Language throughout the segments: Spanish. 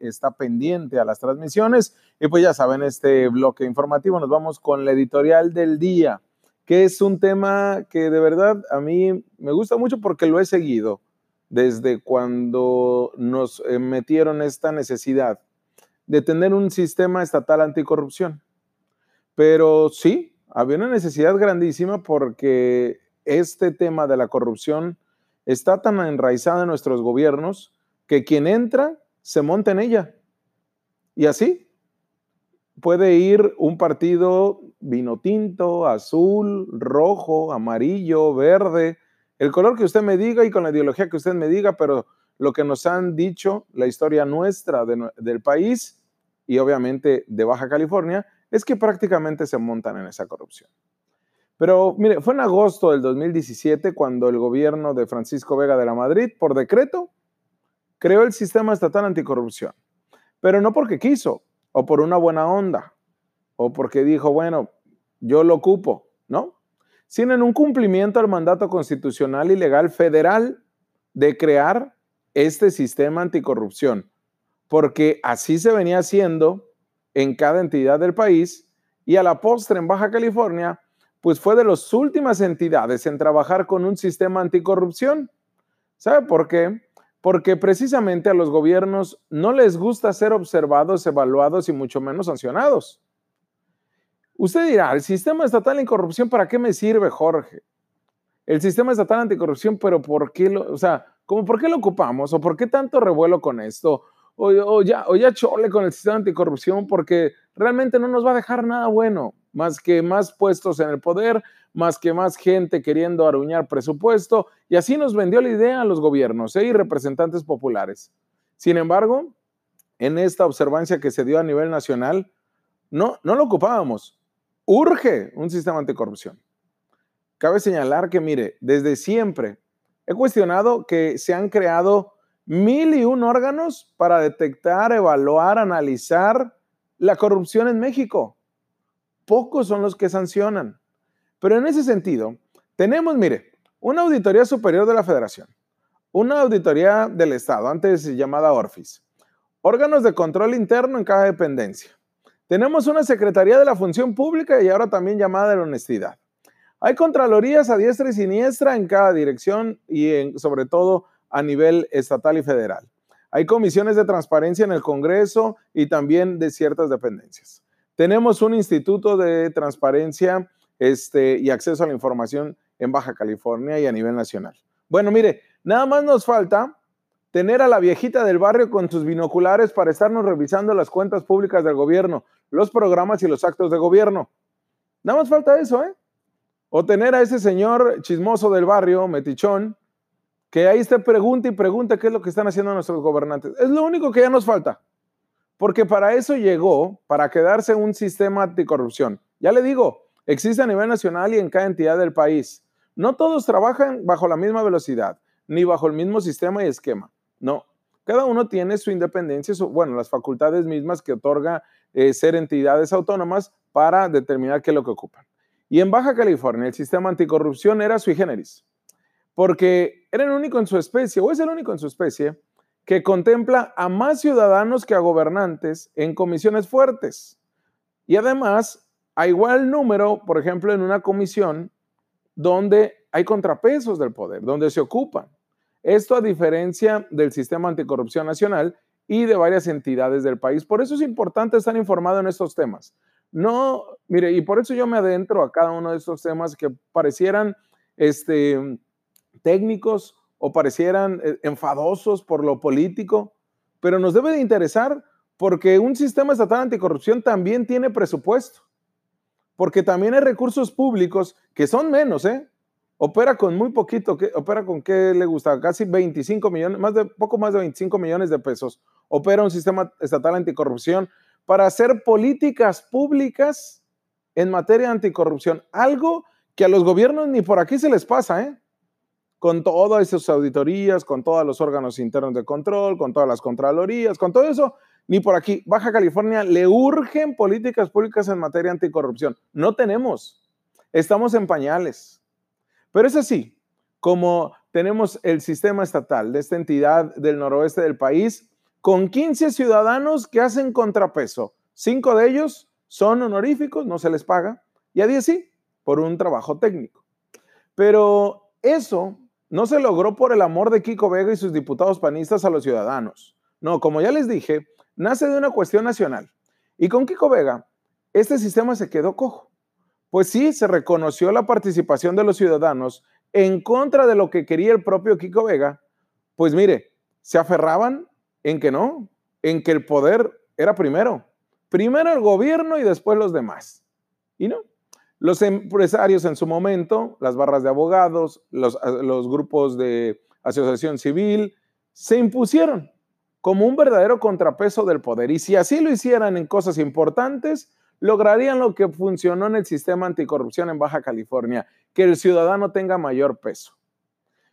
está pendiente a las transmisiones. Y pues ya saben, este bloque informativo nos vamos con la editorial del día, que es un tema que de verdad a mí me gusta mucho porque lo he seguido desde cuando nos eh, metieron esta necesidad de tener un sistema estatal anticorrupción. Pero sí, había una necesidad grandísima porque este tema de la corrupción está tan enraizado en nuestros gobiernos que quien entra se monta en ella. Y así puede ir un partido vino tinto, azul, rojo, amarillo, verde, el color que usted me diga y con la ideología que usted me diga, pero lo que nos han dicho, la historia nuestra del país y obviamente de Baja California, es que prácticamente se montan en esa corrupción. Pero mire, fue en agosto del 2017 cuando el gobierno de Francisco Vega de la Madrid, por decreto, creó el sistema estatal anticorrupción. Pero no porque quiso, o por una buena onda, o porque dijo, bueno, yo lo ocupo, ¿no? Sino en un cumplimiento al mandato constitucional y legal federal de crear este sistema anticorrupción, porque así se venía haciendo en cada entidad del país y a la postre en Baja California pues fue de las últimas entidades en trabajar con un sistema anticorrupción. ¿Sabe por qué? Porque precisamente a los gobiernos no les gusta ser observados, evaluados y mucho menos sancionados. Usted dirá, el sistema estatal anticorrupción, ¿para qué me sirve, Jorge? El sistema estatal anticorrupción, pero ¿por qué lo, o sea, como por qué lo ocupamos o por qué tanto revuelo con esto? O, ya, o ya chole con el sistema anticorrupción porque realmente no nos va a dejar nada bueno más que más puestos en el poder, más que más gente queriendo aruñar presupuesto, y así nos vendió la idea a los gobiernos ¿eh? y representantes populares. Sin embargo, en esta observancia que se dio a nivel nacional, no, no lo ocupábamos. Urge un sistema anticorrupción. Cabe señalar que, mire, desde siempre he cuestionado que se han creado mil y un órganos para detectar, evaluar, analizar la corrupción en México pocos son los que sancionan. Pero en ese sentido, tenemos, mire, una auditoría superior de la federación, una auditoría del Estado, antes llamada ORFIS, órganos de control interno en cada dependencia. Tenemos una Secretaría de la Función Pública y ahora también llamada de la Honestidad. Hay contralorías a diestra y siniestra en cada dirección y sobre todo a nivel estatal y federal. Hay comisiones de transparencia en el Congreso y también de ciertas dependencias. Tenemos un instituto de transparencia este, y acceso a la información en Baja California y a nivel nacional. Bueno, mire, nada más nos falta tener a la viejita del barrio con sus binoculares para estarnos revisando las cuentas públicas del gobierno, los programas y los actos de gobierno. Nada más falta eso, ¿eh? O tener a ese señor chismoso del barrio, metichón, que ahí esté pregunta y pregunta qué es lo que están haciendo nuestros gobernantes. Es lo único que ya nos falta. Porque para eso llegó, para quedarse un sistema anticorrupción. Ya le digo, existe a nivel nacional y en cada entidad del país. No todos trabajan bajo la misma velocidad, ni bajo el mismo sistema y esquema. No, cada uno tiene su independencia, bueno, las facultades mismas que otorga eh, ser entidades autónomas para determinar qué es lo que ocupan. Y en Baja California el sistema anticorrupción era sui generis, porque era el único en su especie, o es el único en su especie, que contempla a más ciudadanos que a gobernantes en comisiones fuertes. Y además, a igual número, por ejemplo, en una comisión donde hay contrapesos del poder, donde se ocupan. Esto a diferencia del sistema anticorrupción nacional y de varias entidades del país. Por eso es importante estar informado en estos temas. No, mire, y por eso yo me adentro a cada uno de estos temas que parecieran este, técnicos o parecieran eh, enfadosos por lo político, pero nos debe de interesar porque un sistema estatal anticorrupción también tiene presupuesto, porque también hay recursos públicos que son menos, ¿eh? Opera con muy poquito, opera con qué le gusta, casi 25 millones, más de poco más de 25 millones de pesos. Opera un sistema estatal anticorrupción para hacer políticas públicas en materia anticorrupción, algo que a los gobiernos ni por aquí se les pasa, ¿eh? Con todas esas auditorías, con todos los órganos internos de control, con todas las contralorías, con todo eso, ni por aquí. Baja California le urgen políticas públicas en materia anticorrupción. No tenemos. Estamos en pañales. Pero es así, como tenemos el sistema estatal de esta entidad del noroeste del país, con 15 ciudadanos que hacen contrapeso. Cinco de ellos son honoríficos, no se les paga, y a 10 sí, por un trabajo técnico. Pero eso no se logró por el amor de Kiko Vega y sus diputados panistas a los ciudadanos. No, como ya les dije, nace de una cuestión nacional. Y con Kiko Vega, este sistema se quedó cojo. Pues sí, se reconoció la participación de los ciudadanos en contra de lo que quería el propio Kiko Vega. Pues mire, se aferraban en que no, en que el poder era primero. Primero el gobierno y después los demás. Y no, los empresarios en su momento, las barras de abogados, los, los grupos de asociación civil, se impusieron como un verdadero contrapeso del poder. Y si así lo hicieran en cosas importantes, lograrían lo que funcionó en el sistema anticorrupción en Baja California, que el ciudadano tenga mayor peso.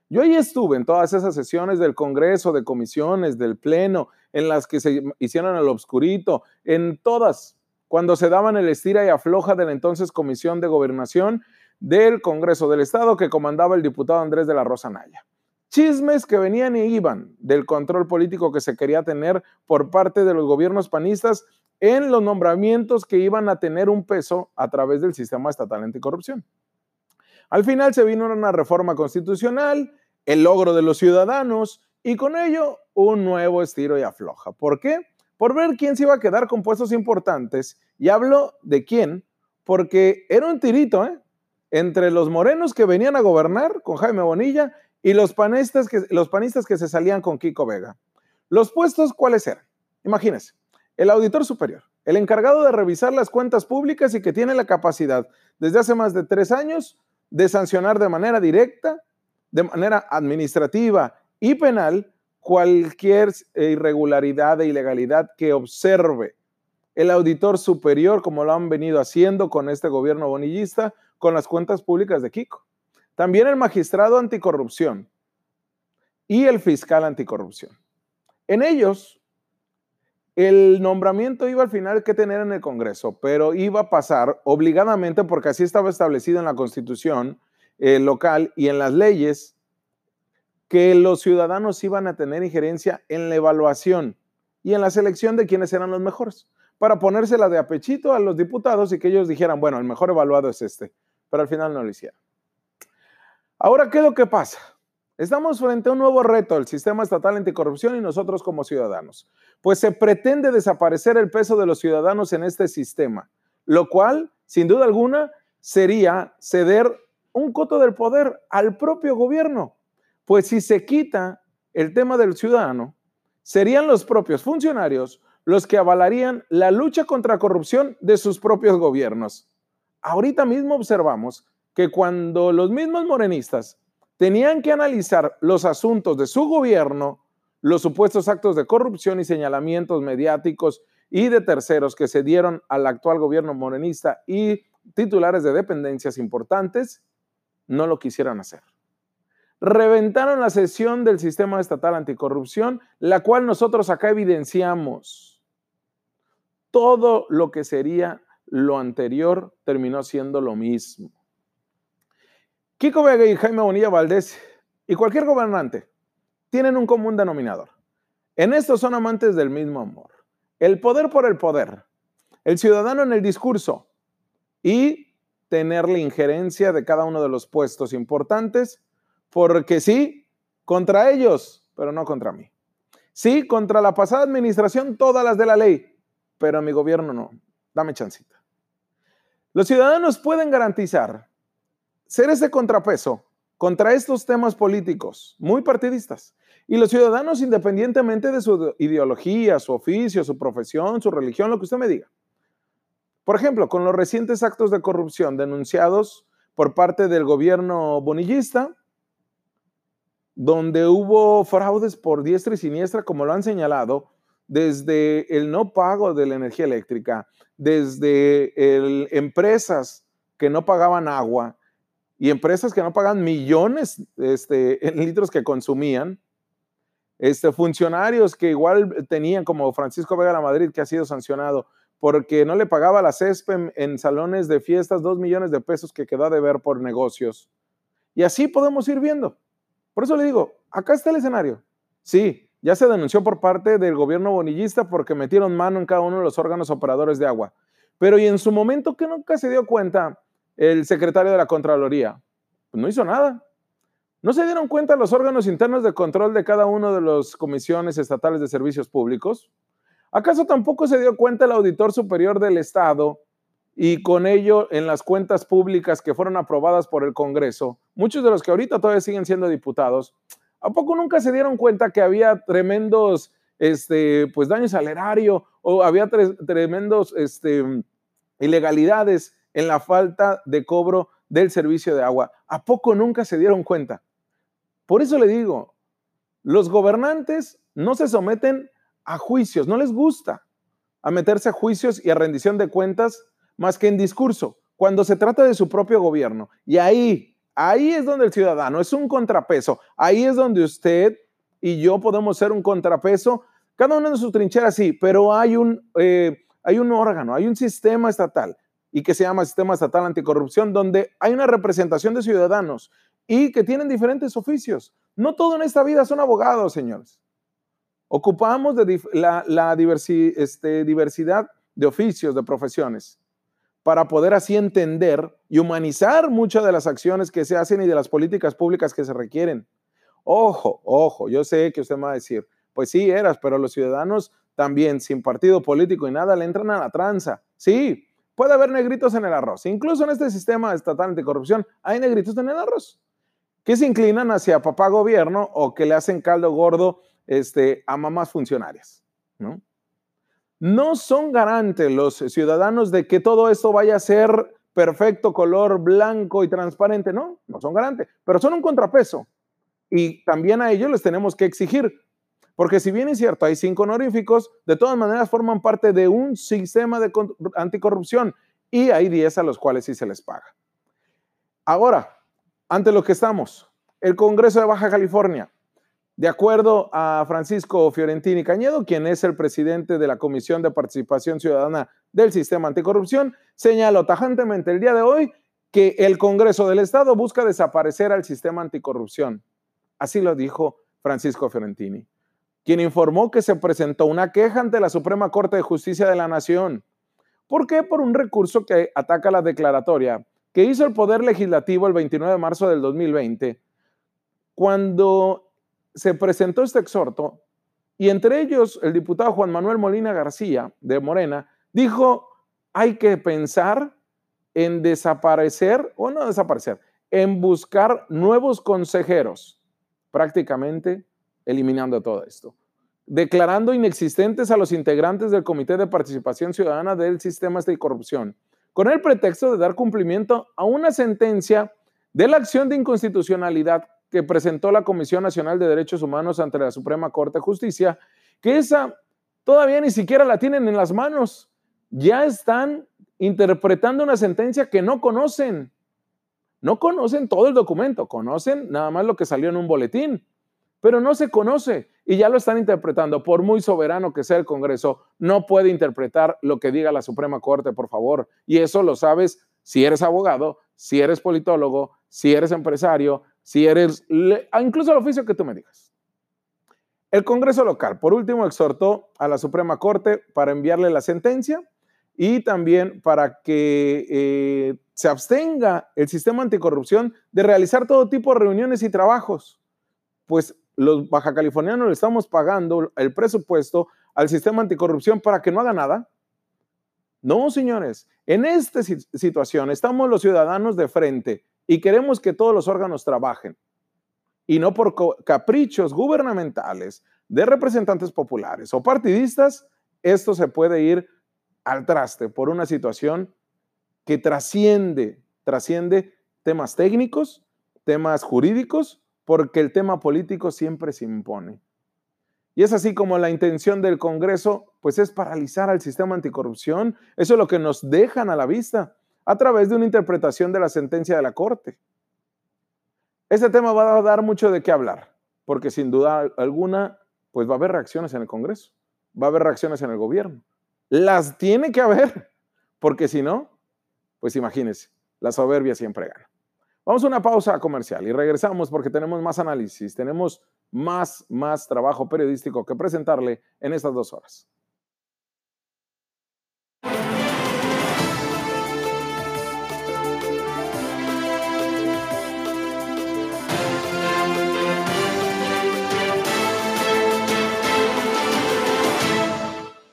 Yo ahí estuve en todas esas sesiones del Congreso, de comisiones, del Pleno, en las que se hicieron el obscurito, en todas, cuando se daban el estira y afloja de la entonces Comisión de Gobernación del Congreso del Estado que comandaba el diputado Andrés de la Rosa Naya. Chismes que venían y iban del control político que se quería tener por parte de los gobiernos panistas en los nombramientos que iban a tener un peso a través del sistema estatal anticorrupción. Al final se vino una reforma constitucional, el logro de los ciudadanos y con ello un nuevo estiro y afloja. ¿Por qué? Por ver quién se iba a quedar con puestos importantes. Y hablo de quién, porque era un tirito, ¿eh? Entre los morenos que venían a gobernar con Jaime Bonilla y los panistas que, los panistas que se salían con Kiko Vega. Los puestos, ¿cuáles eran? Imagínense, el auditor superior, el encargado de revisar las cuentas públicas y que tiene la capacidad desde hace más de tres años de sancionar de manera directa, de manera administrativa y penal cualquier eh, irregularidad e ilegalidad que observe el auditor superior, como lo han venido haciendo con este gobierno bonillista, con las cuentas públicas de Kiko. También el magistrado anticorrupción y el fiscal anticorrupción. En ellos, el nombramiento iba al final que tener en el Congreso, pero iba a pasar obligadamente, porque así estaba establecido en la constitución eh, local y en las leyes que los ciudadanos iban a tener injerencia en la evaluación y en la selección de quienes eran los mejores, para ponérsela de apechito a los diputados y que ellos dijeran, bueno, el mejor evaluado es este, pero al final no lo hicieron. Ahora, ¿qué es lo que pasa? Estamos frente a un nuevo reto, el sistema estatal anticorrupción y nosotros como ciudadanos. Pues se pretende desaparecer el peso de los ciudadanos en este sistema, lo cual, sin duda alguna, sería ceder un coto del poder al propio gobierno. Pues si se quita el tema del ciudadano, serían los propios funcionarios los que avalarían la lucha contra corrupción de sus propios gobiernos. Ahorita mismo observamos que cuando los mismos morenistas tenían que analizar los asuntos de su gobierno, los supuestos actos de corrupción y señalamientos mediáticos y de terceros que se dieron al actual gobierno morenista y titulares de dependencias importantes, no lo quisieran hacer reventaron la sesión del sistema estatal anticorrupción, la cual nosotros acá evidenciamos. Todo lo que sería lo anterior terminó siendo lo mismo. Kiko Vega y Jaime Bonilla Valdés y cualquier gobernante tienen un común denominador. En esto son amantes del mismo amor. El poder por el poder, el ciudadano en el discurso y tener la injerencia de cada uno de los puestos importantes porque sí, contra ellos, pero no contra mí. Sí, contra la pasada administración, todas las de la ley, pero mi gobierno no. Dame chancita. Los ciudadanos pueden garantizar ser ese contrapeso contra estos temas políticos muy partidistas. Y los ciudadanos, independientemente de su ideología, su oficio, su profesión, su religión, lo que usted me diga. Por ejemplo, con los recientes actos de corrupción denunciados por parte del gobierno bonillista, donde hubo fraudes por diestra y siniestra, como lo han señalado, desde el no pago de la energía eléctrica, desde empresas que no pagaban agua y empresas que no pagan millones este, en litros que consumían, este, funcionarios que igual tenían, como Francisco Vega la Madrid, que ha sido sancionado porque no le pagaba la CESPEM en salones de fiestas dos millones de pesos que quedó de ver por negocios. Y así podemos ir viendo. Por eso le digo, acá está el escenario. Sí, ya se denunció por parte del gobierno bonillista porque metieron mano en cada uno de los órganos operadores de agua. Pero y en su momento que nunca se dio cuenta el secretario de la Contraloría, pues no hizo nada. ¿No se dieron cuenta los órganos internos de control de cada uno de las comisiones estatales de servicios públicos? ¿Acaso tampoco se dio cuenta el auditor superior del Estado y con ello en las cuentas públicas que fueron aprobadas por el Congreso, muchos de los que ahorita todavía siguen siendo diputados, ¿a poco nunca se dieron cuenta que había tremendos este, pues, daños al erario o había tremendos este, ilegalidades en la falta de cobro del servicio de agua? ¿A poco nunca se dieron cuenta? Por eso le digo, los gobernantes no se someten a juicios, no les gusta a meterse a juicios y a rendición de cuentas más que en discurso, cuando se trata de su propio gobierno. Y ahí, ahí es donde el ciudadano es un contrapeso, ahí es donde usted y yo podemos ser un contrapeso, cada uno en su trinchera sí, pero hay un, eh, hay un órgano, hay un sistema estatal y que se llama Sistema Estatal Anticorrupción, donde hay una representación de ciudadanos y que tienen diferentes oficios. No todo en esta vida son abogados, señores. Ocupamos la, este, diversidad de oficios, de profesiones, para poder así entender y humanizar muchas de las acciones que se hacen y de las políticas públicas que se requieren. Ojo, ojo, yo sé que usted me va a decir, pues sí, eras, pero los ciudadanos también, sin partido político y nada, le entran a la tranza. Sí, puede haber negritos en el arroz. Incluso en este sistema estatal anticorrupción hay negritos en el arroz que se inclinan hacia papá gobierno o que le hacen caldo gordo este, a mamás funcionarias. ¿no? No son garantes los ciudadanos de que todo esto vaya a ser perfecto, color blanco y transparente. No, no son garantes, pero son un contrapeso. Y también a ellos les tenemos que exigir, porque si bien es cierto, hay cinco honoríficos, de todas maneras forman parte de un sistema de anticorrupción y hay diez a los cuales sí se les paga. Ahora, ante lo que estamos. El Congreso de Baja California, de acuerdo a Francisco Fiorentini Cañedo, quien es el presidente de la Comisión de Participación Ciudadana del Sistema Anticorrupción, señaló tajantemente el día de hoy que el Congreso del Estado busca desaparecer al sistema anticorrupción. Así lo dijo Francisco Fiorentini, quien informó que se presentó una queja ante la Suprema Corte de Justicia de la Nación. ¿Por qué? Por un recurso que ataca la declaratoria que hizo el Poder Legislativo el 29 de marzo del 2020, cuando se presentó este exhorto, y entre ellos el diputado Juan Manuel Molina García, de Morena, dijo, hay que pensar en desaparecer, o no desaparecer, en buscar nuevos consejeros, prácticamente eliminando todo esto, declarando inexistentes a los integrantes del Comité de Participación Ciudadana del Sistema de Corrupción con el pretexto de dar cumplimiento a una sentencia de la acción de inconstitucionalidad que presentó la Comisión Nacional de Derechos Humanos ante la Suprema Corte de Justicia, que esa todavía ni siquiera la tienen en las manos. Ya están interpretando una sentencia que no conocen. No conocen todo el documento, conocen nada más lo que salió en un boletín pero no se conoce y ya lo están interpretando. Por muy soberano que sea el Congreso, no puede interpretar lo que diga la Suprema Corte, por favor. Y eso lo sabes si eres abogado, si eres politólogo, si eres empresario, si eres, ah, incluso el oficio que tú me digas. El Congreso local, por último, exhortó a la Suprema Corte para enviarle la sentencia y también para que eh, se abstenga el sistema anticorrupción de realizar todo tipo de reuniones y trabajos. Pues los baja californianos le estamos pagando el presupuesto al sistema anticorrupción para que no haga nada. No, señores, en esta situación estamos los ciudadanos de frente y queremos que todos los órganos trabajen y no por caprichos gubernamentales de representantes populares o partidistas, esto se puede ir al traste por una situación que trasciende, trasciende temas técnicos, temas jurídicos porque el tema político siempre se impone. Y es así como la intención del Congreso, pues es paralizar al sistema anticorrupción. Eso es lo que nos dejan a la vista a través de una interpretación de la sentencia de la Corte. Este tema va a dar mucho de qué hablar, porque sin duda alguna, pues va a haber reacciones en el Congreso, va a haber reacciones en el gobierno. Las tiene que haber, porque si no, pues imagínense, la soberbia siempre gana. Vamos a una pausa comercial y regresamos porque tenemos más análisis, tenemos más, más trabajo periodístico que presentarle en estas dos horas.